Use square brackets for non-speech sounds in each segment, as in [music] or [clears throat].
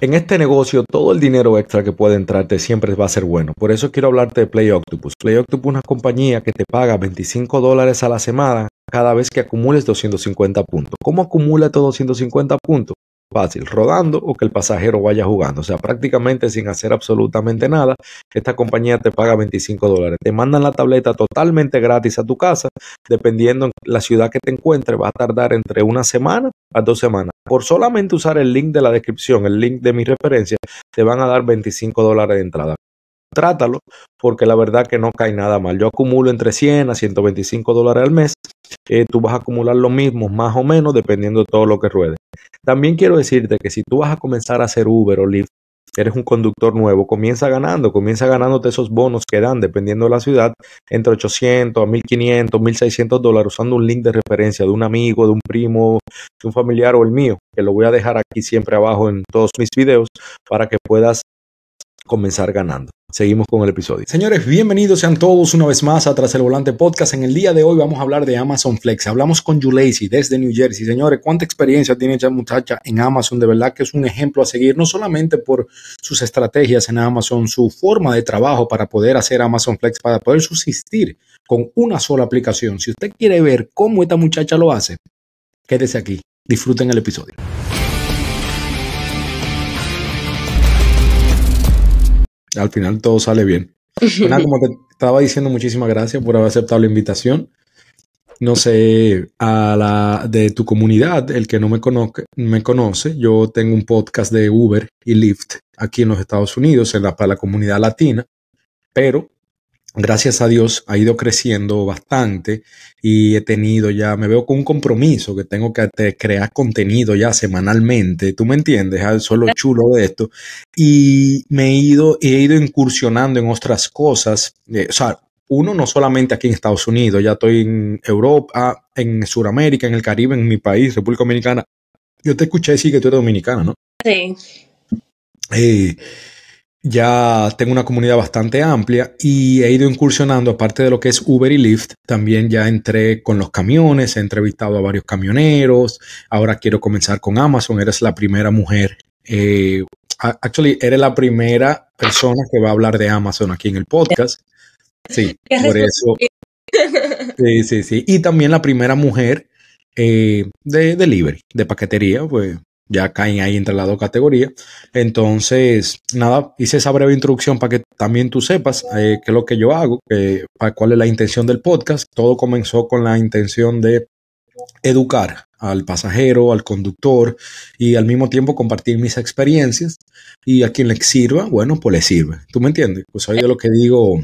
En este negocio, todo el dinero extra que puede entrarte siempre va a ser bueno. Por eso quiero hablarte de Play Octopus. Play Octopus es una compañía que te paga 25 dólares a la semana cada vez que acumules 250 puntos. ¿Cómo acumula estos 250 puntos? Fácil, rodando o que el pasajero vaya jugando. O sea, prácticamente sin hacer absolutamente nada, esta compañía te paga 25 dólares. Te mandan la tableta totalmente gratis a tu casa, dependiendo en la ciudad que te encuentres, va a tardar entre una semana a dos semanas. Por solamente usar el link de la descripción, el link de mi referencia, te van a dar 25 dólares de entrada trátalo, porque la verdad que no cae nada mal. Yo acumulo entre 100 a 125 dólares al mes. Eh, tú vas a acumular lo mismo, más o menos, dependiendo de todo lo que ruede. También quiero decirte que si tú vas a comenzar a hacer Uber o Lyft, eres un conductor nuevo, comienza ganando, comienza ganándote esos bonos que dan, dependiendo de la ciudad, entre 800 a 1500, 1600 dólares, usando un link de referencia de un amigo, de un primo, de un familiar o el mío, que lo voy a dejar aquí siempre abajo en todos mis videos para que puedas comenzar ganando. Seguimos con el episodio. Señores, bienvenidos sean todos una vez más a Tras el Volante Podcast. En el día de hoy vamos a hablar de Amazon Flex. Hablamos con Julacey desde New Jersey. Señores, ¿cuánta experiencia tiene esta muchacha en Amazon? De verdad que es un ejemplo a seguir, no solamente por sus estrategias en Amazon, su forma de trabajo para poder hacer Amazon Flex, para poder subsistir con una sola aplicación. Si usted quiere ver cómo esta muchacha lo hace, quédese aquí. Disfruten el episodio. Al final todo sale bien. como te estaba diciendo, muchísimas gracias por haber aceptado la invitación. No sé, a la de tu comunidad, el que no me, conoce, me conoce, yo tengo un podcast de Uber y Lyft aquí en los Estados Unidos, en la, para la comunidad latina, pero gracias a Dios ha ido creciendo bastante y he tenido ya, me veo con un compromiso que tengo que crear contenido ya semanalmente, tú me entiendes, eso es lo chulo de esto, y me he ido, he ido incursionando en otras cosas, eh, o sea, uno no solamente aquí en Estados Unidos, ya estoy en Europa, en Sudamérica, en el Caribe, en mi país, República Dominicana. Yo te escuché decir que tú eres dominicana, ¿no? Sí. Eh, ya tengo una comunidad bastante amplia y he ido incursionando, aparte de lo que es Uber y Lyft, también ya entré con los camiones, he entrevistado a varios camioneros, ahora quiero comenzar con Amazon, eres la primera mujer, eh, actually, eres la primera persona que va a hablar de Amazon aquí en el podcast. Sí, por eso. Sí, sí, sí. Y también la primera mujer eh, de delivery, de paquetería, pues ya caen ahí entre las dos categorías. Entonces, nada, hice esa breve introducción para que también tú sepas eh, qué es lo que yo hago, cuál es la intención del podcast. Todo comenzó con la intención de educar al pasajero, al conductor y al mismo tiempo compartir mis experiencias y a quien le sirva, bueno, pues le sirve. ¿Tú me entiendes? Pues ahí de lo que digo,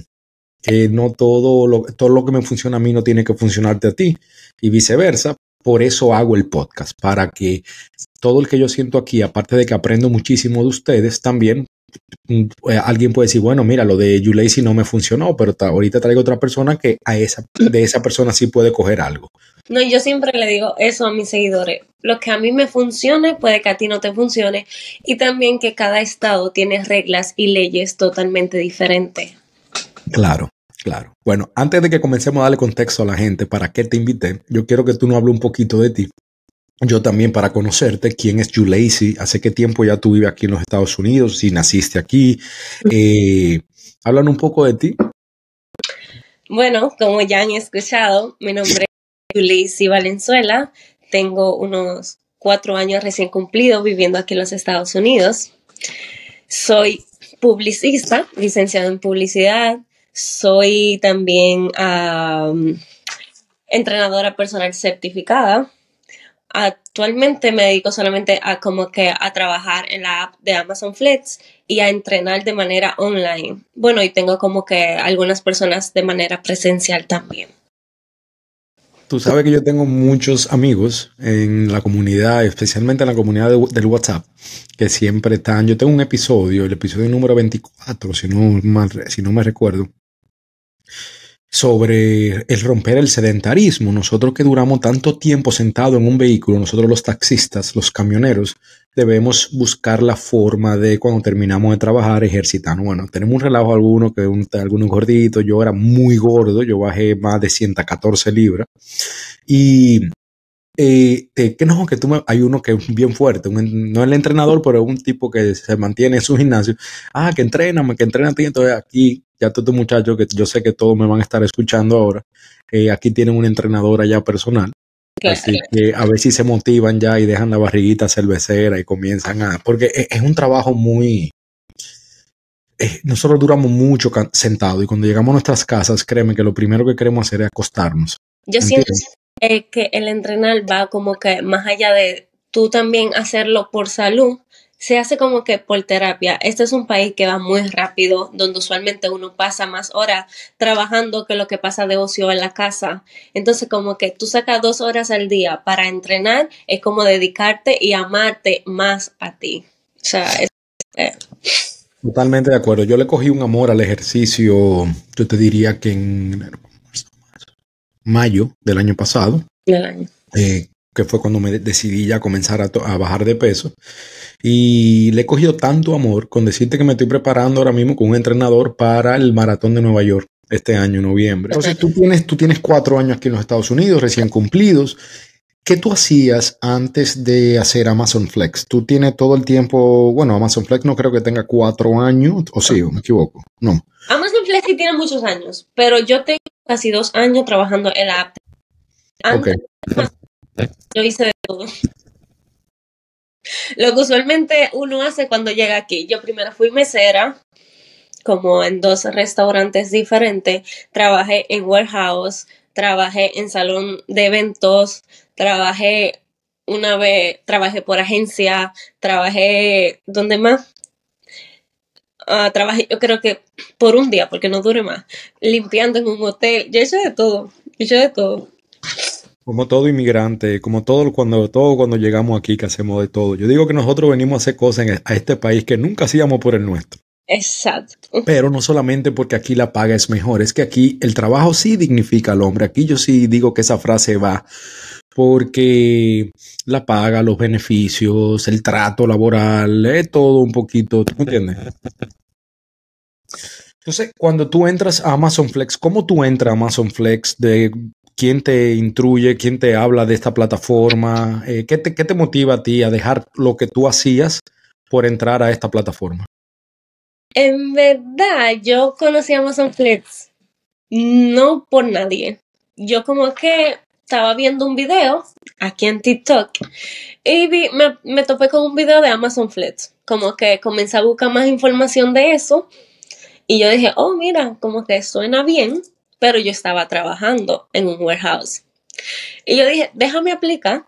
que no todo lo, todo lo que me funciona a mí no tiene que funcionarte a ti y viceversa, por eso hago el podcast, para que todo el que yo siento aquí, aparte de que aprendo muchísimo de ustedes, también mm, eh, alguien puede decir, bueno, mira, lo de Yulacy no me funcionó, pero ahorita traigo otra persona que a esa, de esa persona sí puede coger algo. No, yo siempre le digo eso a mis seguidores. Lo que a mí me funcione puede que a ti no te funcione. Y también que cada estado tiene reglas y leyes totalmente diferentes. Claro. Claro. Bueno, antes de que comencemos a darle contexto a la gente para qué te invité, yo quiero que tú nos hables un poquito de ti. Yo también para conocerte, quién es Julacey, hace qué tiempo ya tú vives aquí en los Estados Unidos, si naciste aquí. Eh, hablan un poco de ti. Bueno, como ya han escuchado, mi nombre es Julacey Valenzuela. Tengo unos cuatro años recién cumplidos viviendo aquí en los Estados Unidos. Soy publicista, licenciado en publicidad, soy también entrenadora personal certificada. Actualmente me dedico solamente a como que a trabajar en la app de Amazon Flex y a entrenar de manera online. Bueno, y tengo como que algunas personas de manera presencial también. Tú sabes que yo tengo muchos amigos en la comunidad, especialmente en la comunidad del WhatsApp, que siempre están. Yo tengo un episodio, el episodio número 24, si no, si no me recuerdo, sobre el romper el sedentarismo. Nosotros que duramos tanto tiempo sentado en un vehículo, nosotros los taxistas, los camioneros, debemos buscar la forma de cuando terminamos de trabajar ejercitar. Bueno, tenemos un relajo alguno que un, algunos gorditos, yo era muy gordo, yo bajé más de 114 libras y eh, que no, que tú me, hay uno que es bien fuerte, no el entrenador, pero es un tipo que se mantiene en su gimnasio. Ah, que entréname, que ti. Entonces aquí, ya todos estos muchachos que yo sé que todos me van a estar escuchando ahora, eh, aquí tienen un entrenador allá personal. Así que a ver si se motivan ya y dejan la barriguita cervecera y comienzan a. Porque es, es un trabajo muy. Eh, nosotros duramos mucho sentados y cuando llegamos a nuestras casas, créeme que lo primero que queremos hacer es acostarnos. Yo siento eh, que el entrenar va como que más allá de tú también hacerlo por salud, se hace como que por terapia. Este es un país que va muy rápido, donde usualmente uno pasa más horas trabajando que lo que pasa de ocio en la casa. Entonces, como que tú sacas dos horas al día para entrenar, es como dedicarte y amarte más a ti. O sea, es, eh, Totalmente de acuerdo. Yo le cogí un amor al ejercicio, yo te diría que en mayo del año pasado, eh, que fue cuando me decidí ya comenzar a, bajar de peso. Y le he cogido tanto amor con decirte que me estoy preparando ahora mismo con un entrenador para el maratón de Nueva York este año, noviembre. Entonces tú tienes, tú tienes cuatro años aquí en los Estados Unidos, recién cumplidos. ¿Qué tú hacías antes de hacer Amazon Flex? Tú tienes todo el tiempo, bueno, Amazon Flex no creo que tenga cuatro años, o sí, me equivoco, no. Amazon Flex sí tiene muchos años, pero yo tengo casi dos años trabajando en la app. Antes, Yo hice de todo. Lo que usualmente uno hace cuando llega aquí. Yo primero fui mesera, como en dos restaurantes diferentes. Trabajé en warehouse, trabajé en salón de eventos, trabajé una vez, trabajé por agencia, trabajé, ¿dónde más? Uh, trabajé, yo creo que por un día, porque no dure más, limpiando en un hotel. Yo hice de todo, hice de todo. Como todo inmigrante, como todo cuando, todo cuando llegamos aquí que hacemos de todo. Yo digo que nosotros venimos a hacer cosas a este país que nunca hacíamos por el nuestro. Exacto. Pero no solamente porque aquí la paga es mejor, es que aquí el trabajo sí dignifica al hombre. Aquí yo sí digo que esa frase va porque la paga, los beneficios, el trato laboral, es todo un poquito, ¿tú entiendes? Entonces, cuando tú entras a Amazon Flex, ¿cómo tú entras a Amazon Flex? ¿De quién te instruye, quién te habla de esta plataforma? Eh, ¿qué, te, ¿Qué te motiva a ti a dejar lo que tú hacías por entrar a esta plataforma? En verdad, yo conocí a Amazon Flex no por nadie. Yo como que estaba viendo un video aquí en TikTok y me, topé con un video de Amazon Flex. Como que comencé a buscar más información de eso y yo dije, oh, mira, como que suena bien, pero yo estaba trabajando en un warehouse. Y yo dije, déjame aplicar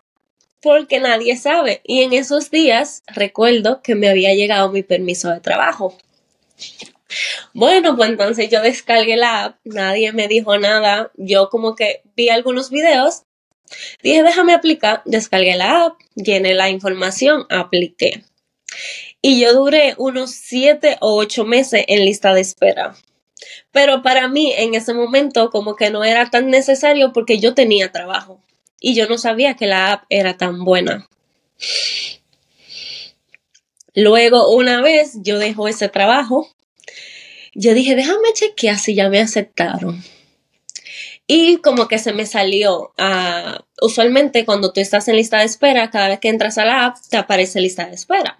porque nadie sabe. Y en esos días recuerdo que me había llegado mi permiso de trabajo. Bueno, pues entonces yo descargué la app, nadie me dijo nada, yo como que vi algunos videos, dije déjame aplicar, descargué la app, llené la información, apliqué. Y yo duré unos siete o ocho meses en lista de espera. Pero para mí en ese momento como que no era tan necesario porque yo tenía trabajo y yo no sabía que la app era tan buena. Luego, una vez yo dejo ese trabajo, yo dije, déjame chequear si ya me aceptaron. Y como que se me salió, uh, usualmente cuando tú estás en lista de espera, cada vez que entras a la app, te aparece lista de espera.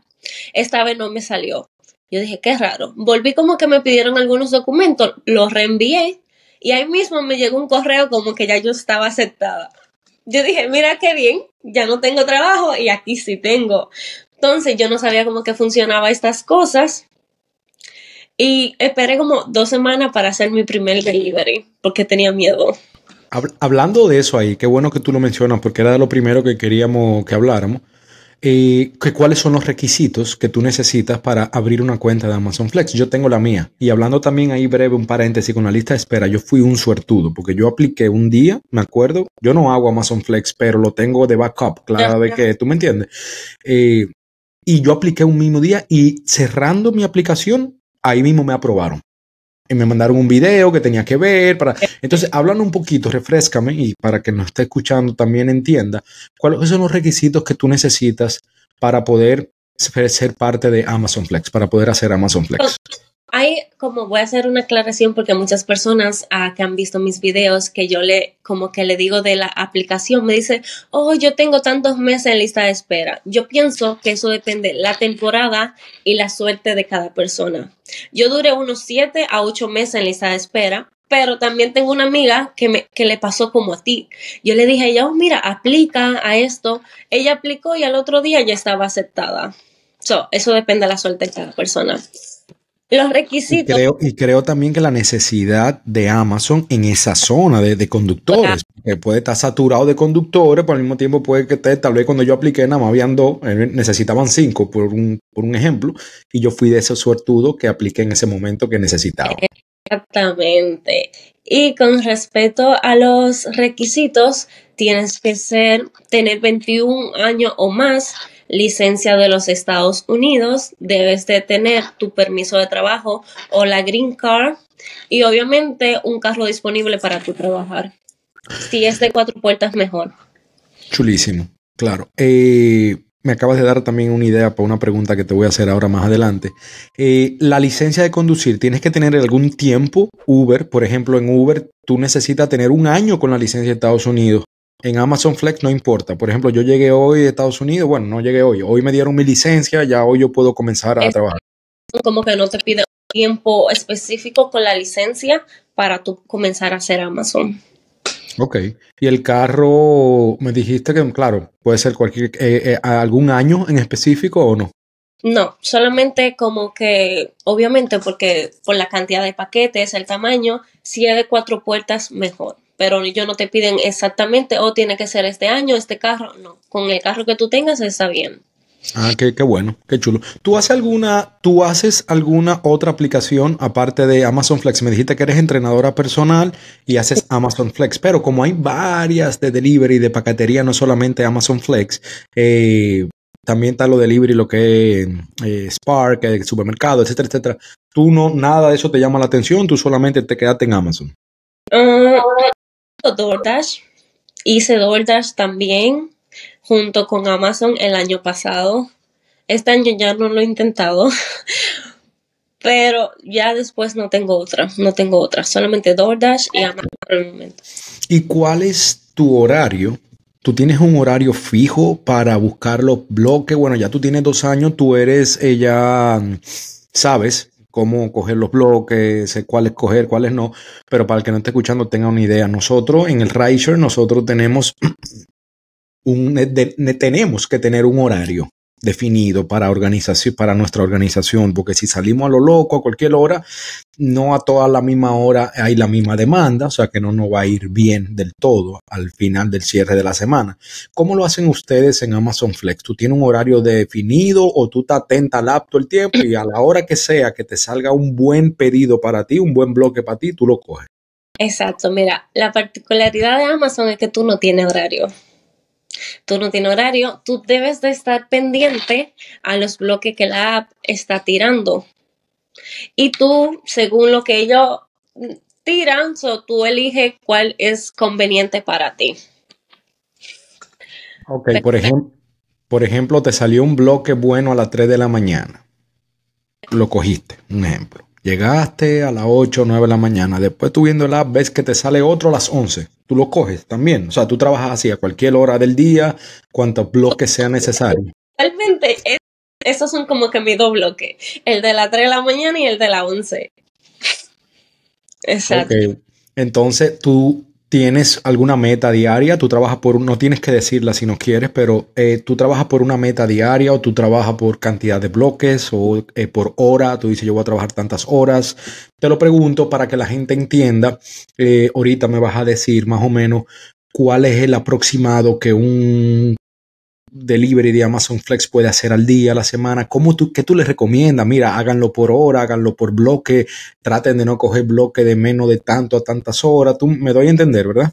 Esta vez no me salió. Yo dije, qué raro. Volví como que me pidieron algunos documentos, los reenvié y ahí mismo me llegó un correo como que ya yo estaba aceptada. Yo dije, mira qué bien, ya no tengo trabajo y aquí sí tengo. Entonces yo no sabía cómo que funcionaba estas cosas y esperé como dos semanas para hacer mi primer delivery porque tenía miedo. Hablando de eso ahí, qué bueno que tú lo mencionas porque era lo primero que queríamos que habláramos. Eh, cuáles son los requisitos que tú necesitas para abrir una cuenta de Amazon Flex. Yo tengo la mía. Y hablando también ahí breve, un paréntesis con la lista de espera, yo fui un suertudo porque yo apliqué un día, me acuerdo, yo no hago Amazon Flex, pero lo tengo de backup, claro, de que tú me entiendes. Eh, y yo apliqué un mismo día y cerrando mi aplicación, ahí mismo me aprobaron. Y me mandaron un video que tenía que ver. Para... Entonces, hablando un poquito, refrescame y para que nos esté escuchando también entienda cuáles son los requisitos que tú necesitas para poder ser parte de Amazon Flex, para poder hacer Amazon Flex. Hay como voy a hacer una aclaración porque muchas personas ah, que han visto mis videos que yo le como que le digo de la aplicación me dice oh yo tengo tantos meses en lista de espera yo pienso que eso depende la temporada y la suerte de cada persona yo duré unos 7 a 8 meses en lista de espera pero también tengo una amiga que, me, le pasó como a ti. Yo le dije a ella, oh, mira, aplica a esto. Ella aplicó y al otro día ya estaba aceptada. So, eso depende de la suerte de cada persona. Los requisitos. Y creo, y creo también que la necesidad de Amazon en esa zona de, conductores, que puede estar saturado de conductores, pero al mismo tiempo puede que esté, tal vez cuando yo apliqué nada más habían dos, eh, necesitaban cinco, por un, por un ejemplo, y yo fui de esos suertudos que apliqué en ese momento que necesitaba. Exactamente. Y con respecto a los requisitos, tienes que ser, tener 21 años o más licencia de los Estados Unidos, debes de tener tu permiso de trabajo o la green card y obviamente un carro disponible para tu trabajar. Si es de cuatro puertas, mejor. Chulísimo, claro. Eh, me acabas de dar también una idea para una pregunta que te voy a hacer ahora más adelante. Eh, la licencia de conducir, ¿tienes que tener algún tiempo? Uber, por ejemplo, en Uber, tú necesitas tener un año con la licencia de Estados Unidos en Amazon Flex no importa. Por ejemplo, yo llegué hoy de Estados Unidos, bueno, no llegué hoy, hoy me dieron mi licencia, ya hoy yo puedo comenzar a trabajar. Como que no te pide un tiempo específico con la licencia para tú comenzar a hacer Amazon. Ok. Y el carro, me dijiste que, claro, puede ser cualquier, eh, eh, algún año en específico o no. No, solamente como que, obviamente, porque por la cantidad de paquetes, el tamaño, si es de cuatro puertas, mejor pero ellos no te piden exactamente, o oh, tiene que ser este año, este carro, no, con el carro que tú tengas está bien. Ah, qué, qué, bueno, qué chulo. ¿Tú haces alguna, tú haces alguna otra aplicación aparte de Amazon Flex? Me dijiste que eres entrenadora personal y haces Amazon Flex, pero como hay varias de delivery, de paquetería, no solamente Amazon Flex, eh, también está lo delivery, lo que es eh, Spark, el supermercado, etcétera, etcétera. Tú no, nada de eso te llama la atención, tú solamente te quedaste en Amazon. Ah, DoorDash. Hice DoorDash también junto con Amazon el año pasado. Este año ya no lo he intentado, [laughs] pero ya después no tengo otra, no tengo otra, solamente DoorDash y Amazon por el momento. ¿Y cuál es tu horario? ¿Tú tienes un horario fijo para buscar los bloques? Bueno, ya tú tienes dos años, tú eres ella, sabes cómo coger los bloques, cuáles coger, cuáles no, pero para el que no esté escuchando tenga una idea. Nosotros en el Riser, nosotros tenemos [clears throat] un, tenemos que tener un horario definido para organización, para nuestra organización, porque si salimos a lo loco a cualquier hora, no a toda la misma hora hay la misma demanda, o sea que no nos va a ir bien del todo al final del cierre de la semana. ¿Cómo lo hacen ustedes en Amazon Flex? ¿Tú tienes un horario definido o tú te atenta al apto el tiempo y a la hora que sea que te salga un buen pedido para ti, un buen bloque para ti, tú lo coges? Exacto, mira, la particularidad de Amazon es que tú no tienes horario tú no tienes horario, tú debes de estar pendiente a los bloques que la app está tirando. Y tú, según lo que ellos tiran, tú eliges cuál es conveniente para ti. Ok, por, ejemplo, por ejemplo, te salió un bloque bueno a las 3 de la mañana. Lo cogiste, un ejemplo. Llegaste a las 8 o 9 de la mañana. Después tú viendo la app ves que te sale otro a las 11. Tú lo coges también. O sea, tú trabajas así a cualquier hora del día, cuantos bloques sea necesario. Realmente, esos son como que mis dos bloques. El de las 3 de la mañana y el de las 11. Exacto. Entonces tú tienes alguna meta diaria, tú trabajas por, no tienes que decirla si no quieres, pero eh, tú trabajas por una meta diaria o tú trabajas por cantidad de bloques o eh, por hora, tú dices yo voy a trabajar tantas horas. Te lo pregunto para que la gente entienda, eh, ahorita me vas a decir más o menos cuál es el aproximado que un delivery de Amazon Flex puede hacer al día, a la semana? ¿Cómo tú, ¿Qué tú les recomiendas? Mira, háganlo por hora, háganlo por bloque, traten de no coger bloque de menos de tanto a tantas horas. Tú me doy a entender, ¿verdad?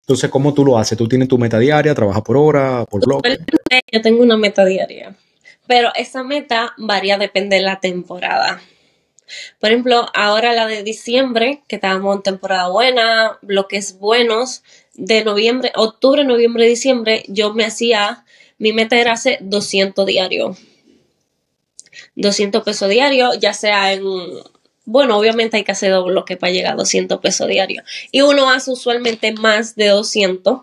Entonces, ¿cómo tú lo haces? ¿Tú tienes tu meta diaria? ¿Trabajas por hora, por bloque? Yo tengo una meta diaria, pero esa meta varía, depende de la temporada. Por ejemplo, ahora la de diciembre, que estábamos en temporada buena, bloques buenos, de noviembre, octubre, noviembre, diciembre, yo me hacía, mi meta era hacer 200 diarios. 200 pesos diarios, ya sea en bueno, obviamente hay que hacer doble bloque para llegar a 200 pesos diarios. Y uno hace usualmente más de 200.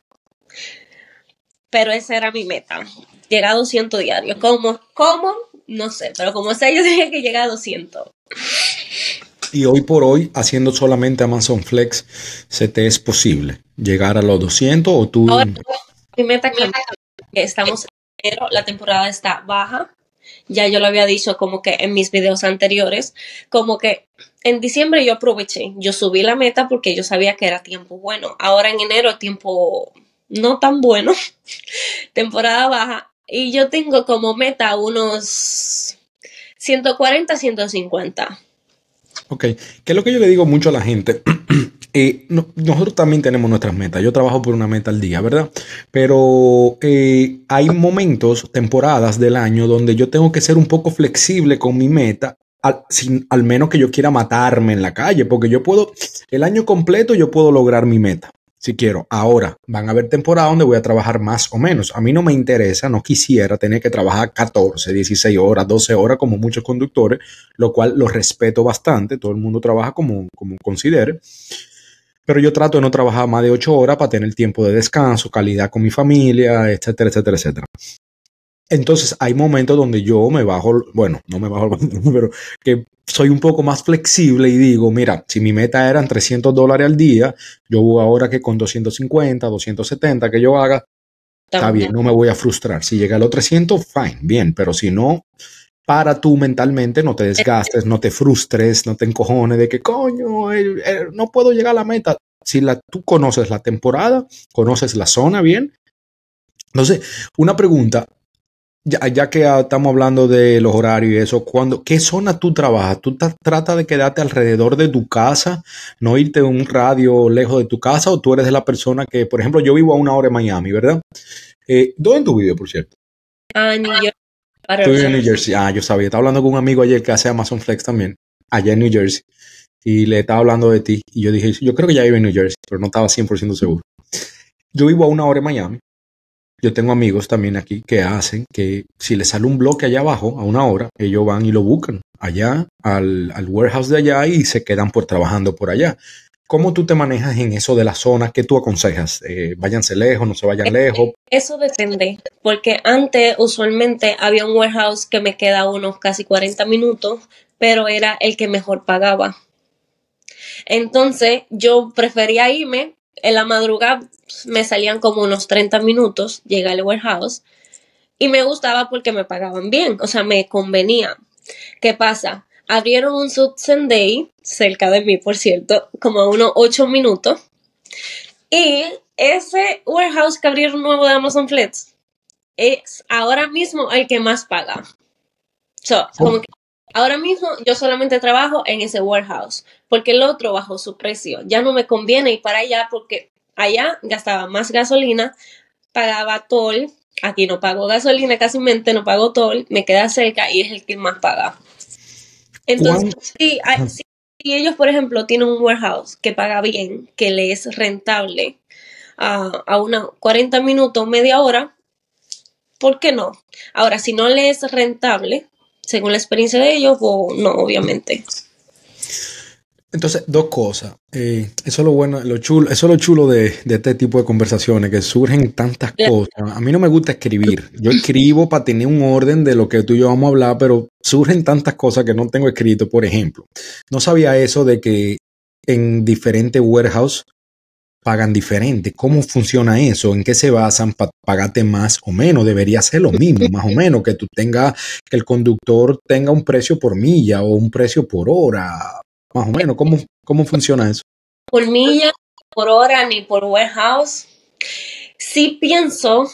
Pero esa era mi meta. Llegar a 200 diarios. ¿Cómo? ¿Cómo? No sé. Pero como sea, yo [laughs] tenía que llegar a 200. Y hoy por hoy, haciendo solamente Amazon Flex, ¿se te es posible llegar a los 200 o tú...? Ahora, mi meta que estamos en enero, la temporada está baja ya yo lo había dicho como que en mis videos anteriores, como que en diciembre yo aproveché, yo subí la meta porque yo sabía que era tiempo bueno. Ahora en enero tiempo no tan bueno, [laughs] temporada baja, y yo tengo como meta unos 140, 150. Ok, ¿qué es lo que yo le digo mucho a la gente? [clears throat] Eh, nosotros también tenemos nuestras metas. Yo trabajo por una meta al día, ¿verdad? Pero eh, hay momentos, temporadas del año donde yo tengo que ser un poco flexible con mi meta, al, sin, al menos que yo quiera matarme en la calle, porque yo puedo, el año completo yo puedo lograr mi meta si quiero. Ahora, van a haber temporadas donde voy a trabajar más o menos. A mí no me interesa, no quisiera tener que trabajar 14, 16 horas, 12 horas como muchos conductores, lo cual lo respeto bastante. Todo el mundo trabaja como, como considere pero yo trato de no trabajar más de ocho horas para tener tiempo de descanso, calidad con mi familia, etcétera, etcétera, etcétera. Entonces hay momentos donde yo me bajo, bueno, no me bajo, [laughs] pero que soy un poco más flexible y digo, mira, si mi meta eran 300 dólares al día, yo ahora que con 250, 270 que yo haga, está bien, no me voy a frustrar. Si llega a los 300, fine, bien, pero si no, para tú mentalmente no te desgastes, no te frustres, no te encojones de que coño, no puedo llegar a la meta. Si la, tú conoces la temporada, conoces la zona bien. Entonces, una pregunta, ya, ya que estamos hablando de los horarios y eso, cuando, ¿qué zona tú trabajas? ¿Tú tratas de quedarte alrededor de tu casa, no irte a un radio lejos de tu casa o tú eres de la persona que, por ejemplo, yo vivo a una hora en Miami, ¿verdad? Eh, ¿Dónde tu video, por cierto? Ah, New York. En New Jersey. Ah, yo sabía. Estaba hablando con un amigo ayer que hace Amazon Flex también, allá en New Jersey. Y le estaba hablando de ti. Y yo dije, yo creo que ya vive en New Jersey, pero no estaba 100% seguro. Yo vivo a una hora en Miami. Yo tengo amigos también aquí que hacen que si les sale un bloque allá abajo a una hora, ellos van y lo buscan allá al, al warehouse de allá y se quedan por trabajando por allá. ¿Cómo tú te manejas en eso de la zona? ¿Qué tú aconsejas? Eh, ¿Váyanse lejos, no se vayan lejos? Eso depende, porque antes usualmente había un warehouse que me queda unos casi 40 minutos, pero era el que mejor pagaba. Entonces yo prefería irme, en la madrugada me salían como unos 30 minutos, llegar al warehouse, y me gustaba porque me pagaban bien, o sea, me convenía. ¿Qué pasa? abrieron un Day cerca de mí, por cierto, como a unos 8 minutos. Y ese warehouse que abrieron nuevo de Amazon Flex es ahora mismo el que más paga. So, como que ahora mismo yo solamente trabajo en ese warehouse porque el otro bajó su precio. Ya no me conviene ir para allá porque allá gastaba más gasolina, pagaba toll. Aquí no pago gasolina casi mente, no pago toll, me queda cerca y es el que más paga. Entonces, si, ellos, por ejemplo, tienen un warehouse que paga bien, que le es rentable a, a unos 40 minutos, media hora, ¿por qué no? Ahora, si no le es rentable, según la experiencia de ellos, pues no, obviamente. Entonces, dos cosas. Eh, eso es lo bueno, lo chulo, eso es lo chulo de, este tipo de conversaciones, que surgen tantas cosas. A mí no me gusta escribir. Yo escribo para tener un orden de lo que tú y yo vamos a hablar, pero surgen tantas cosas que no tengo escrito. Por ejemplo, no sabía eso de que en diferentes warehouse pagan diferente. ¿Cómo funciona eso? ¿En qué se basan para pagarte más o menos? Debería ser lo mismo, [laughs] más o menos, que tú tengas, que el conductor tenga un precio por milla o un precio por hora más o menos, ¿cómo, cómo funciona eso? Por milla, por hora, ni por warehouse. Sí pienso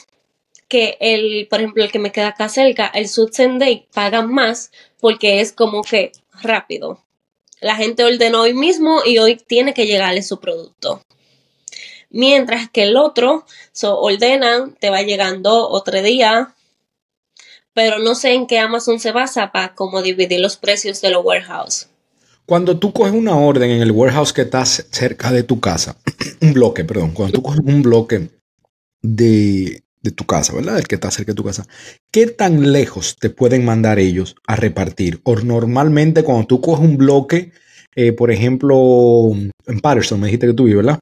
que el, por ejemplo, el que me queda acá cerca, el Sud Day, paga más porque es como que rápido. La gente ordenó hoy mismo y hoy tiene que llegarle su producto. Mientras que el otro, so, ordenan, te va llegando otro día, pero no sé en qué Amazon se basa para cómo dividir los precios de los warehouse. Cuando tú coges una orden en el warehouse que está cerca de tu casa, [clears throat] un bloque, perdón, cuando tú coges un bloque de, de tu casa, ¿verdad? El que está cerca de tu casa. ¿Qué tan lejos te pueden mandar ellos a repartir? O normalmente cuando tú coges un bloque, eh, por ejemplo, en Patterson, me dijiste que tú vives, ¿verdad?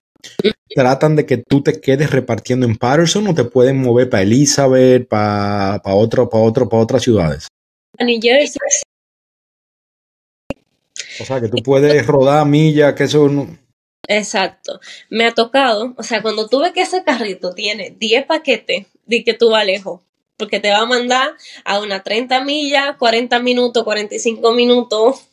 Tratan de que tú te quedes repartiendo en Patterson o te pueden mover para Elizabeth, para otro, para otro, para otras ciudades. A New Jersey. O sea, que tú puedes rodar millas, que eso no... Exacto. Me ha tocado, o sea, cuando tú ves que ese carrito tiene 10 paquetes, di que tú vas lejos, porque te va a mandar a una 30 millas, 40 minutos, 45 minutos.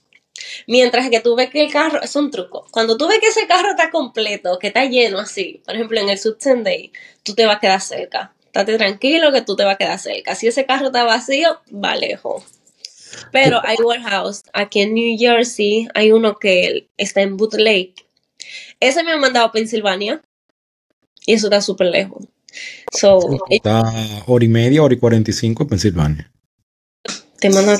Mientras que tú ves que el carro, es un truco, cuando tú ves que ese carro está completo, que está lleno así, por ejemplo en el Sub Day, tú te vas a quedar cerca. Estate tranquilo que tú te vas a quedar cerca. Si ese carro está vacío, va lejos. Pero hay warehouse. Aquí en New Jersey hay uno que está en Boot Lake ese me ha mandado a Pensilvania y eso está súper lejos. So, está hora y media, hora y cuarenta y cinco en Pensilvania. Te manda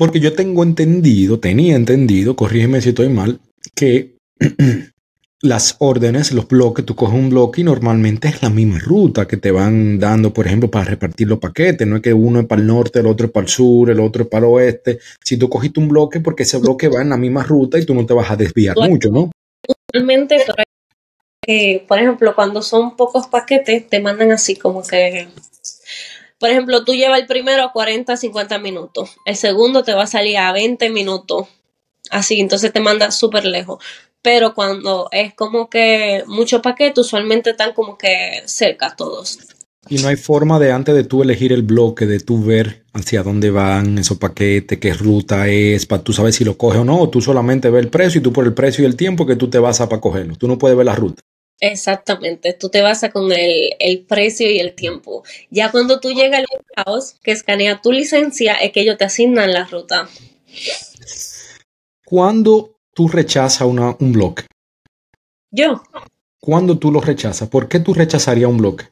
Porque yo tengo entendido, tenía entendido, corrígeme si estoy mal, que [clears throat] las órdenes, los bloques, tú coges un bloque y normalmente es la misma ruta que te van dando, por ejemplo, para repartir los paquetes. No es que uno es para el norte, el otro es para el sur, el otro es para el oeste. Si tú cogiste un bloque, porque ese bloque va en la misma ruta y tú no te vas a desviar mucho, ¿no? Normalmente, por ejemplo, cuando son pocos paquetes, te mandan así como que por ejemplo, tú llevas el primero a 40, 50 minutos, el segundo te va a salir a 20 minutos, así, entonces te manda súper lejos pero cuando es como que muchos paquetes, usualmente están como que cerca todos. Y no hay forma de antes de tú elegir el bloque, de tú ver hacia dónde van esos paquetes, qué ruta es, para tú sabes si lo coges o no, tú solamente ves el precio y tú por el precio y el tiempo que tú te vas a para cogerlo. Tú no puedes ver la ruta. Exactamente, tú te vas a con el, el, precio y el tiempo. Ya cuando tú llegas al house que escanea tu licencia, es que ellos te asignan la ruta. ¿Cuándo tú rechazas un bloque? Yo. ¿Cuándo tú lo rechazas? ¿Por qué tú rechazarías un bloque?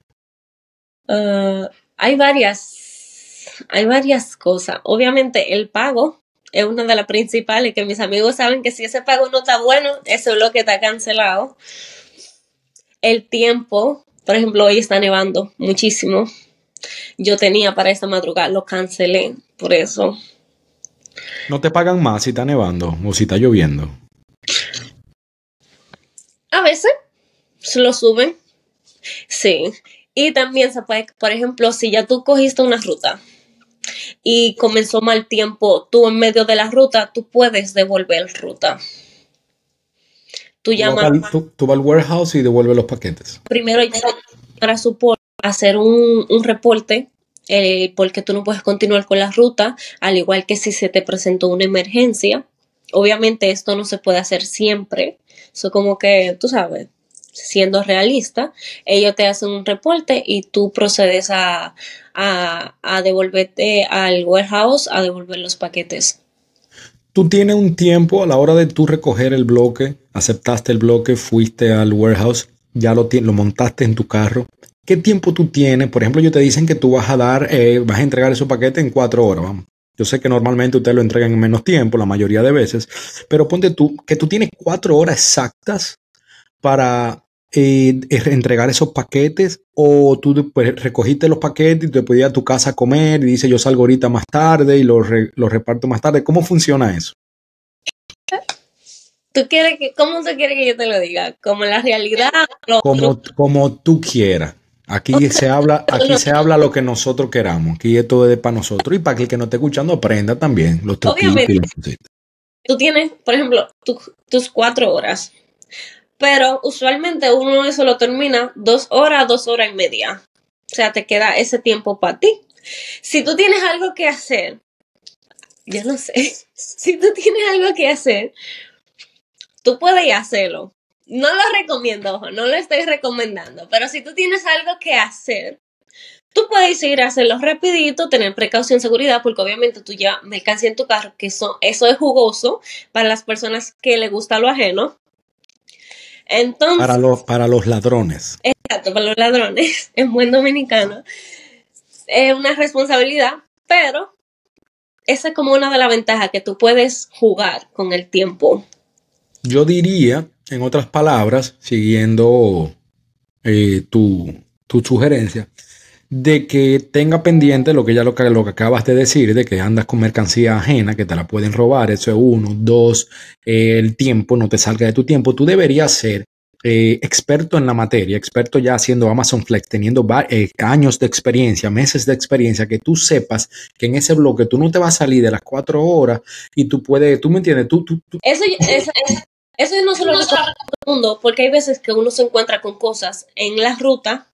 Uh, hay varias, hay varias cosas. Obviamente el pago es una de las principales, que mis amigos saben que si ese pago no está bueno, ese bloque está cancelado. El tiempo, por ejemplo, hoy está nevando muchísimo. Yo tenía para esta madrugada, lo cancelé por eso. ¿No te pagan más si está nevando o si está lloviendo? A veces se lo suben. Sí. Y también se puede, por ejemplo, si ya tú cogiste una ruta y comenzó mal tiempo, tú en medio de la ruta, tú puedes devolver ruta. Tú llamas. Tú, vas al warehouse y devuelves los paquetes. Primero, para support, hacer un, un reporte eh, porque tú no puedes continuar con la ruta, al igual que si se te presentó una emergencia. Obviamente esto no se puede hacer siempre. Eso como que, tú sabes, siendo realista, ellos te hacen un reporte y tú procedes a, a, devolverte al warehouse a devolver los paquetes. Tú tienes un tiempo a la hora de tú recoger el bloque, aceptaste el bloque, fuiste al warehouse, ya lo, lo montaste en tu carro ¿Qué tiempo tú tienes? Por ejemplo, yo te dicen que tú vas a dar, eh, vas a entregar esos paquetes en cuatro horas. Yo sé que normalmente ustedes lo entregan en menos tiempo, la mayoría de veces, pero ponte tú que tú tienes cuatro horas exactas para eh, entregar esos paquetes o tú pues, recogiste los paquetes y te podías a tu casa a comer y dices yo salgo ahorita más tarde y los, reparto más tarde. ¿Cómo funciona eso? ¿Tú quieres que, ¿Cómo tú quieres que yo te lo diga? ¿Como la realidad? Como, como tú quieras. Aquí se habla, [laughs] aquí se habla lo que nosotros queramos. Aquí esto es para nosotros y para que el que no esté escuchando aprenda también los Obviamente, Tú tienes, por ejemplo, tus cuatro horas, pero usualmente uno eso lo termina dos horas, dos horas y media. O sea, te queda ese tiempo para ti. Si tú tienes algo que hacer, yo no sé, [laughs] si tú tienes algo que hacer, tú puedes hacerlo no lo recomiendo, no lo estoy recomendando, pero si tú tienes algo que hacer, tú puedes ir a hacerlo rapidito, tener precaución, seguridad, porque obviamente tú ya mercancía en tu carro, que eso, eso es jugoso para las personas que le gusta lo ajeno. Entonces, para los, para los ladrones. Exacto, para los ladrones, [laughs] en buen dominicano. Es una responsabilidad, pero esa es como una de las ventajas que tú puedes jugar con el tiempo. Yo diría en otras palabras, siguiendo eh, tu, tu sugerencia de que tenga pendiente lo que ya lo que, lo que acabas de decir, de que andas con mercancía ajena, que te la pueden robar, eso es uno, dos, el tiempo, no te salga de tu tiempo, tú deberías ser eh, experto en la materia, experto ya haciendo Amazon Flex, teniendo eh, años de experiencia, meses de experiencia, que tú sepas que en ese bloque tú no te vas a salir de las cuatro horas y tú puedes, tú me entiendes, tú... tú, Eso, eso, eso, no se lo todo el mundo, porque hay veces que uno se encuentra con cosas en la ruta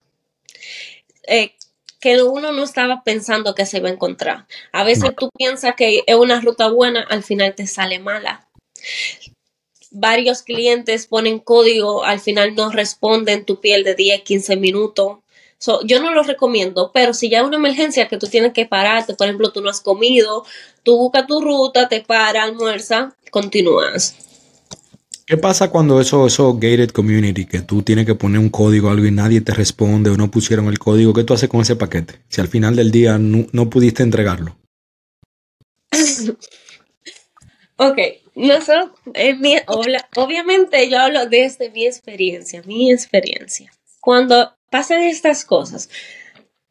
eh, que uno no estaba pensando que se iba a encontrar. A veces tú piensas que es una ruta buena, al final te sale mala varios clientes ponen código, al final no responden tu piel de 10, 15 minutos. yo no lo recomiendo, pero si ya hay una emergencia que tú tienes que pararte, por ejemplo, tú no has comido, tú buscas tu ruta, te para, almuerza, continúas. ¿Qué pasa cuando eso, eso gated community, que tú tienes que poner un código algo y nadie te responde o no pusieron el código? ¿Qué tú haces con ese paquete? Si al final del día no, no pudiste entregarlo. [laughs] ok, nosotros, mi, obviamente yo hablo desde mi experiencia, mi experiencia. Cuando pasan estas cosas,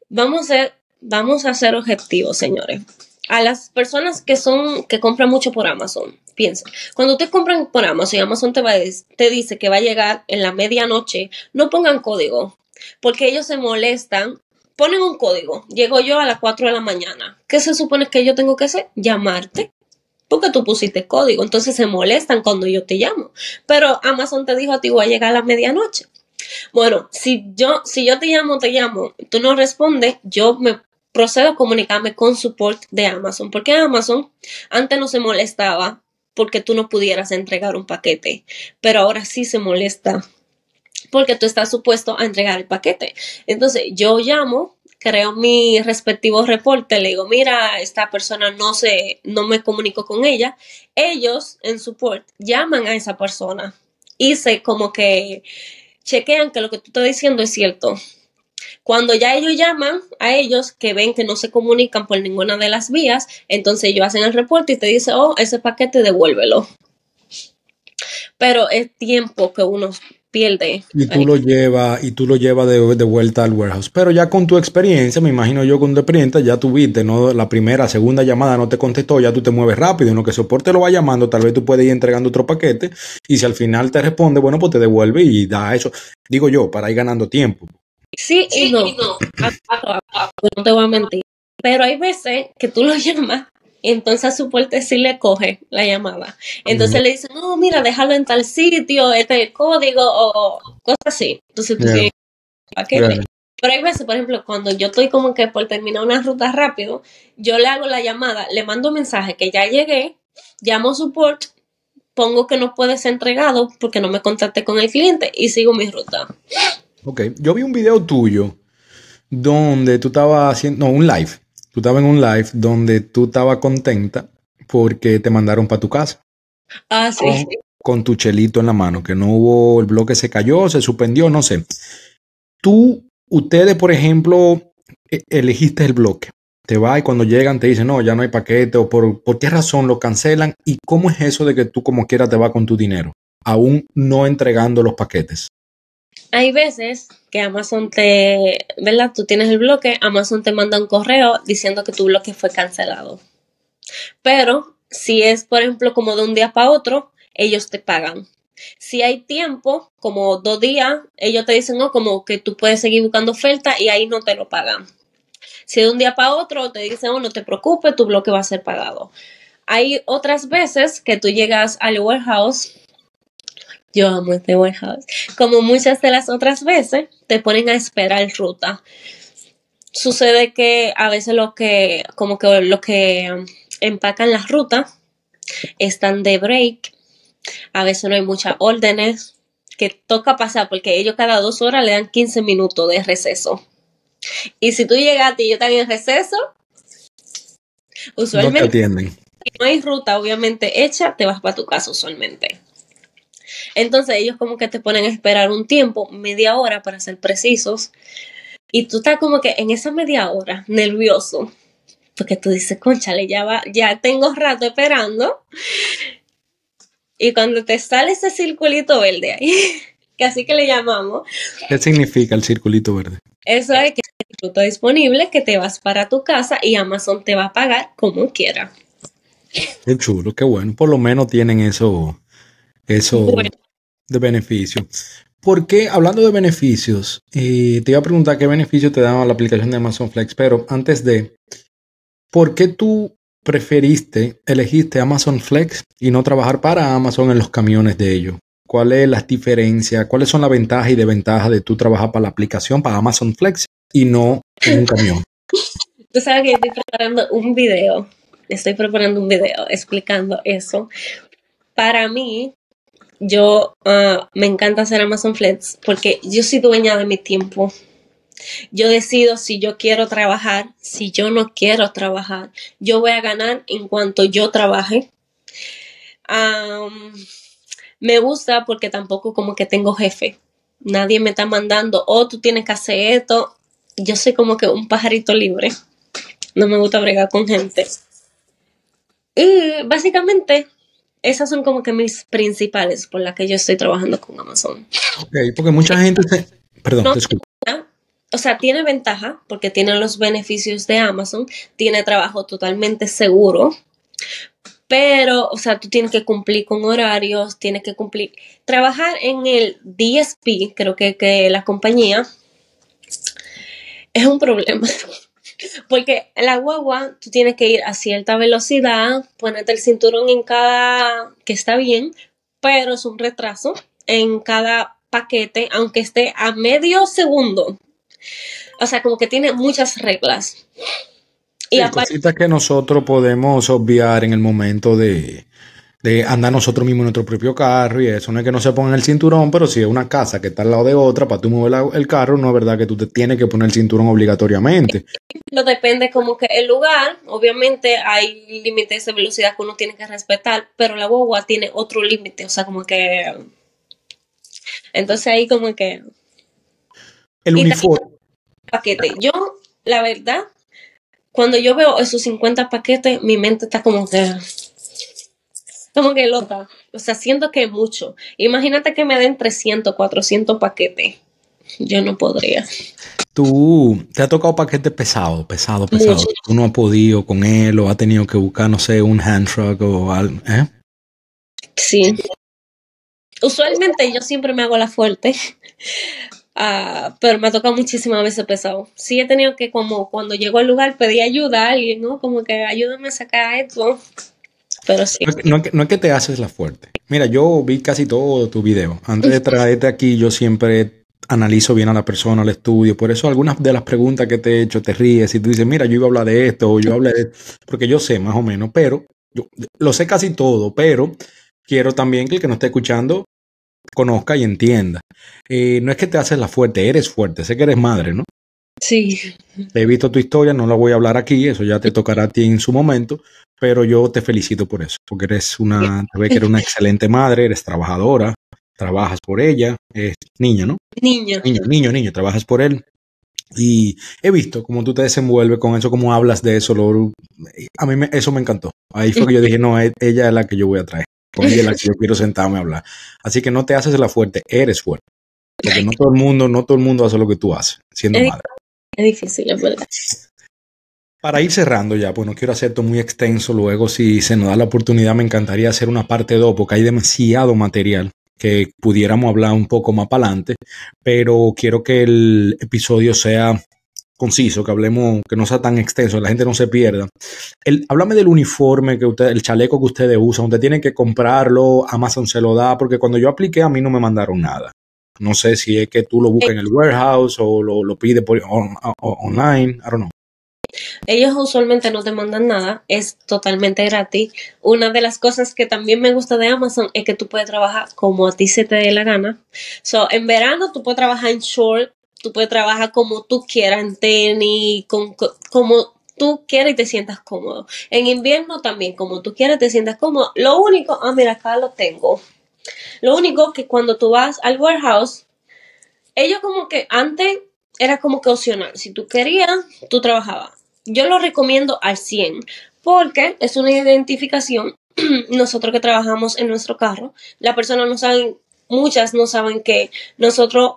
vamos a, vamos a ser objetivos, señores. A las personas que son, que compran mucho por Amazon, piensen, cuando te compran por Amazon y Amazon te, va, te dice que va a llegar en la medianoche, no pongan código, porque ellos se molestan ponen un código. Llego yo a las 4 de la mañana. ¿Qué se supone que yo tengo que hacer? Llamarte porque tú pusiste código, entonces se molestan cuando yo te llamo. Pero Amazon te dijo a ti voy a llegar a la medianoche. Bueno, si yo, si yo te llamo, te llamo, tú no respondes, yo me procedo a comunicarme con support de Amazon, porque Amazon antes no se molestaba porque tú no pudieras entregar un paquete, pero ahora sí se molesta porque tú estás supuesto a entregar el paquete. Entonces yo llamo creo mi respectivo reporte, le digo, mira, esta persona no se, no me comunico con ella, ellos en support llaman a esa persona y se como que chequean que lo que tú estás diciendo es cierto. Cuando ya ellos llaman a ellos que ven que no se comunican por ninguna de las vías, entonces ellos hacen el reporte y te dicen, oh, ese paquete devuélvelo. Pero es tiempo que uno pierde. Y tú lo llevas y tú lo de, vuelta al warehouse. Pero ya con tu experiencia, me imagino yo con tu experiencia, ya tuviste, ¿no? La primera, segunda llamada no te contestó, ya tú te mueves rápido, en lo que soporte lo va llamando, tal vez tú puedes ir entregando otro paquete y si al final te responde, bueno, pues te devuelve y da eso. Digo yo, para ir ganando tiempo. Sí y no. No te voy a mentir. Pero hay veces que tú lo [laughs] llamas entonces a su puerta sí le coge la llamada. Entonces le dice, no, mira, déjalo en tal sitio, este es el código o cosas así. Entonces tú tienes paquete. Pero hay veces, por ejemplo, cuando yo estoy como que por terminar una ruta rápido, yo le hago la llamada, le mando un mensaje que ya llegué, llamo a support, pongo que no puede ser entregado porque no me contacté con el cliente y sigo mi ruta. Ok, yo vi un video tuyo donde tú estabas haciendo, no, un live, tú estabas en un live donde tú estabas contenta porque te mandaron para tu casa. Ah, sí. Con, tu chelito en la mano, que no hubo, el bloque se cayó, se suspendió, no sé. Tú, ustedes, por ejemplo, e, elegiste el bloque. Te va y cuando llegan te dicen, no, ya no hay paquete, o por, por qué razón lo cancelan, y cómo es eso de que tú como quieras te vas con tu dinero, aún no entregando los paquetes. Hay veces que Amazon te, ¿verdad? Tú tienes el bloque, Amazon te manda un correo diciendo que tu bloque fue cancelado. Pero si es, por ejemplo, como de un día para otro, ellos te pagan. Si hay tiempo, como dos días, ellos te dicen, no, como que tú puedes seguir buscando oferta y ahí no te lo pagan. Si de un día para otro te dicen, oh, no te preocupes, tu bloque va a ser pagado. Hay otras veces que tú llegas al warehouse yo amo este warehouse. Como muchas de las otras veces, te ponen a esperar ruta. Sucede que a veces lo que, como que lo que um, empacan las rutas están de break. A veces no hay muchas órdenes que toca pasar porque ellos cada dos horas le dan 15 minutos de receso. Y si tú llegaste y yo también en receso, usualmente no, no hay ruta obviamente hecha, te vas para tu casa usualmente. Entonces ellos como que te ponen a esperar un tiempo, media hora para ser precisos, y tú estás como que en esa media hora nervioso, porque tú dices, conchale, ya va, ya tengo rato esperando. Y cuando te sale ese circulito verde ahí, [laughs] que así que le llamamos. ¿Qué significa el circulito verde? Eso es que hay producto disponible que te vas para tu casa y Amazon te va a pagar como quiera. Qué chulo, qué bueno. Por lo menos tienen eso, eso de beneficio. Porque hablando de beneficios, eh, te iba a preguntar qué beneficio te daba la aplicación de Amazon Flex, pero antes de, ¿por qué tú preferiste, elegiste Amazon Flex y no trabajar para Amazon en los camiones de ellos? ¿Cuál es la diferencia? ¿Cuáles son las ventajas y desventajas de tú trabajar para la aplicación, para Amazon Flex y no en un camión? [laughs] Tú sabes que estoy preparando un video, estoy preparando un video explicando eso. Para mí, yo ah, me encanta hacer Amazon Flex porque yo soy dueña de mi tiempo. Yo decido si yo quiero trabajar, si yo no quiero trabajar. Yo voy a ganar en cuanto yo trabaje. me gusta porque tampoco como que tengo jefe. Nadie me está mandando, oh, tú tienes que hacer esto. Yo soy como que un pajarito libre. No me gusta bregar con gente. Y básicamente esas son como que mis principales por las que yo estoy trabajando con Amazon. Ok, porque mucha gente se... Perdón, te. O sea, tiene ventaja porque tiene los beneficios de Amazon, tiene trabajo totalmente seguro, pero, o sea, tú tienes que cumplir con horarios, tienes que cumplir. Trabajar en el DSP, creo que, que la compañía, es un problema. [laughs] Porque en la guagua tú tienes que ir a cierta velocidad, ponerte el cinturón en cada, que está bien, pero es un retraso en cada paquete, aunque esté a medio segundo. O sea, como que tiene muchas reglas. Y aparte, que nosotros podemos obviar en el momento de, de andar nosotros mismos en nuestro propio carro y eso. No es que no se ponga el cinturón, pero si es una casa que está al lado de otra, para tú mover el carro, no es verdad que tú te tienes que poner el cinturón obligatoriamente. No depende como que el lugar, obviamente hay límites de velocidad que uno tiene que respetar, pero la guagua tiene otro límite, o sea, como que... Entonces ahí como que... El uniforme. Paquete. Yo, la verdad, cuando yo veo esos 50 paquetes, mi mente está como que como que loca. O sea, siento que es mucho. Imagínate que me den 300, 400 paquetes. Yo no podría. Tú te ha tocado paquete pesado, pesado, pesado. Tú no has podido con él o ha tenido que buscar, no sé, un hand truck o algo. ¿eh? Sí. Usualmente yo siempre me hago la fuerte. Uh, [laughs] pero me ha tocado muchísimas veces pesado. Sí he tenido que como cuando llego al lugar pedir ayuda a alguien, ¿no? Como que ayúdame a sacar esto. Pero sí. No, es que te haces la fuerte. Mira, yo vi casi todo tu video. Antes de traerte aquí, yo siempre analizo bien a la persona, al estudio. Por eso algunas de las preguntas que te he hecho te ríes y tú dices, mira, yo iba a hablar de esto o yo hablé de esto. Porque yo sé más o menos, pero yo lo sé casi todo, pero quiero también que el que no esté escuchando conozca y entienda. Eh, no es que te haces la fuerte, eres fuerte. Sé que eres madre, ¿no? Sí. He visto tu historia, no la voy a hablar aquí, eso ya te tocará a ti en su momento, pero yo te felicito por eso, porque eres una, te ve que eres una excelente madre, eres trabajadora, trabajas por ella, es niño, ¿no? Niño. Niño, niño, niño, trabajas por él. Y he visto cómo tú te desenvuelves con eso, cómo hablas de eso. a mí eso me encantó. Ahí fue que yo dije, no, e, ella es la que yo voy a traer. Con ella es la que yo [laughs] quiero sentarme a hablar. Así que no te haces la fuerte, eres fuerte. Porque no todo el mundo, no todo el mundo hace lo que tú haces, siendo madre. Es difícil, es verdad. Para ir cerrando ya, pues no quiero hacer esto muy extenso. Luego, si se nos da la oportunidad, me encantaría hacer una parte 2, porque hay demasiado material que pudiéramos hablar un poco más para adelante. Pero quiero que el episodio sea conciso, que hablemos, que no sea tan extenso, la gente no se pierda. El, háblame del uniforme que usted, el chaleco que ustedes usan, usted tiene que comprarlo, Amazon se lo da, porque cuando yo apliqué a mí no me mandaron nada. No sé si es que tú lo buscas en el warehouse o lo, lo pides por online, I don't know. Ellos usualmente no te mandan nada, es totalmente gratis. Una de las cosas que también me gusta de Amazon es que tú puedes trabajar como a ti se te dé la gana. So, en verano tú puedes trabajar en short, tú puedes trabajar como tú quieras, en tenis, como tú quieras y te sientas cómodo. En invierno también, como tú quieras, te sientas cómodo. Lo único, ah, mira, acá lo tengo. Lo único que cuando tú vas al warehouse, ellos como que antes era como que opcional. Si tú querías, tú trabajabas. Yo lo recomiendo al 100 porque es una identificación. [clears throat] nosotros que trabajamos en nuestro carro, la persona no saben, muchas no saben que nosotros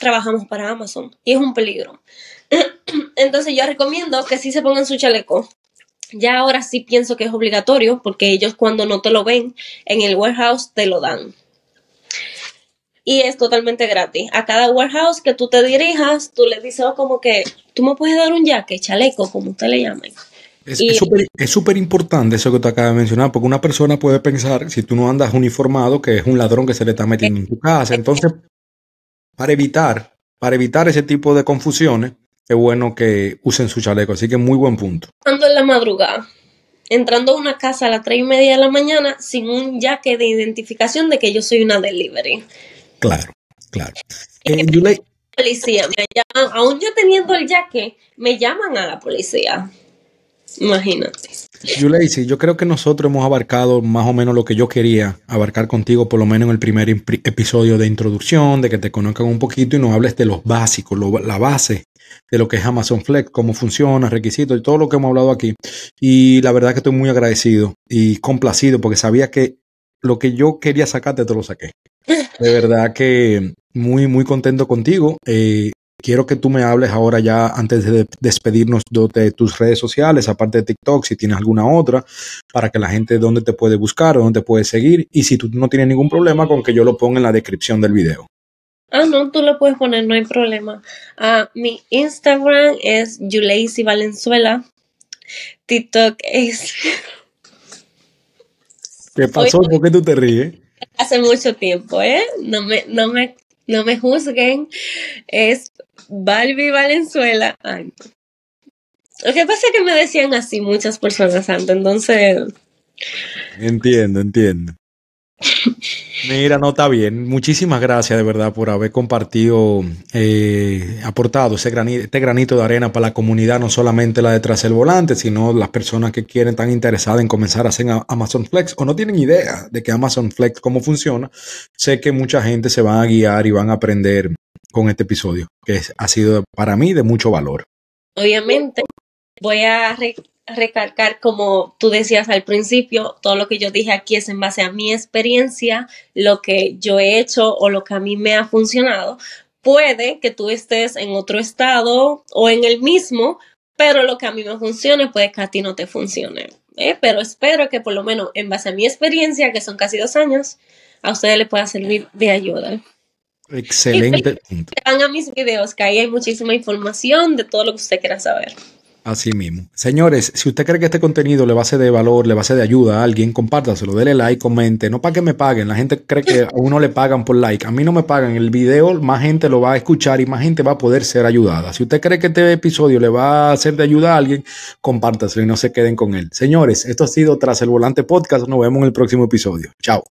trabajamos para Amazon y es un peligro. [clears throat] Entonces yo recomiendo que sí se pongan su chaleco. Ya ahora sí pienso que es obligatorio porque ellos cuando no te lo ven en el warehouse te lo dan. Y es totalmente gratis. A cada warehouse que tú te dirijas, tú le dices oh, como que tú me puedes dar un jaque, chaleco, como usted le llame. Es súper importante eso que te acabas de mencionar, porque una persona puede pensar, si tú no andas uniformado, que es un ladrón que se le está metiendo en tu casa. Entonces, para evitar, para evitar ese tipo de confusiones, es bueno que usen su chaleco. Así que muy buen punto. Ando en la madrugada, entrando a una casa a las tres y media de la mañana sin un jaque de identificación de que yo soy una delivery. Claro, claro. Eh, policía, me llaman, aún yo teniendo el jaque, me llaman a la policía. Imagínate. Yuleisi, yo creo que nosotros hemos abarcado más o menos lo que yo quería abarcar contigo, por lo menos en el primer episodio de introducción, de que te conozcan un poquito y nos hables de los básicos, la base de lo que es Amazon Flex, cómo funciona, requisitos y todo lo que hemos hablado aquí. Y la verdad que estoy muy agradecido y complacido porque sabía que lo que yo quería sacarte te lo saqué. De verdad que muy, muy contento contigo. Eh, quiero que tú me hables ahora ya antes de despedirnos de tus redes sociales, aparte de TikTok, si tienes alguna otra, para que la gente dónde te puede buscar, dónde te puede seguir y si tú no tienes ningún problema con que yo lo ponga en la descripción del video. Ah, no, tú lo puedes poner, no hay problema. Ah, mi Instagram es Yuleisi Valenzuela. TikTok es. ¿Qué pasó? ¿Por qué tú te ríes? Hace mucho tiempo, ¿eh? No me, no me, no me juzguen. Es Barbie Valenzuela. Lo que pasa es que me decían así muchas personas antes, entonces. Entiendo, entiendo. Mira, no está bien. Muchísimas gracias de verdad por haber compartido, eh, aportado ese granito, este granito de arena para la comunidad, no solamente la detrás del volante, sino las personas que quieren, están interesadas en comenzar a hacer Amazon Flex o no tienen idea de que Amazon Flex cómo funciona. Sé que mucha gente se va a guiar y van a aprender con este episodio, que ha sido para mí de mucho valor. Obviamente, voy a recalcar, como tú decías al principio, todo lo que yo dije aquí es en base a mi experiencia, lo que yo he hecho o lo que a mí me ha funcionado. Puede que tú estés en otro estado o en el mismo, pero lo que a mí me funcione puede que a ti no te funcione. ¿eh? Pero espero que por lo menos en base a mi experiencia, que son casi dos años, a ustedes les pueda servir de ayuda. Excelente. Van a mis videos, que ahí hay muchísima información de todo lo que usted quiera saber. Así mismo. Señores, si usted cree que este contenido le va a ser de valor, le va a ser de ayuda a alguien, compártaselo, dele like, comente. No para que me paguen. La gente cree que a uno le pagan por like. A mí no me pagan. El video, más gente lo va a escuchar y más gente va a poder ser ayudada. Si usted cree que este episodio le va a ser de ayuda a alguien, compártaselo y no se queden con él. Señores, esto ha sido Tras el Volante Podcast. Nos vemos en el próximo episodio. Chao.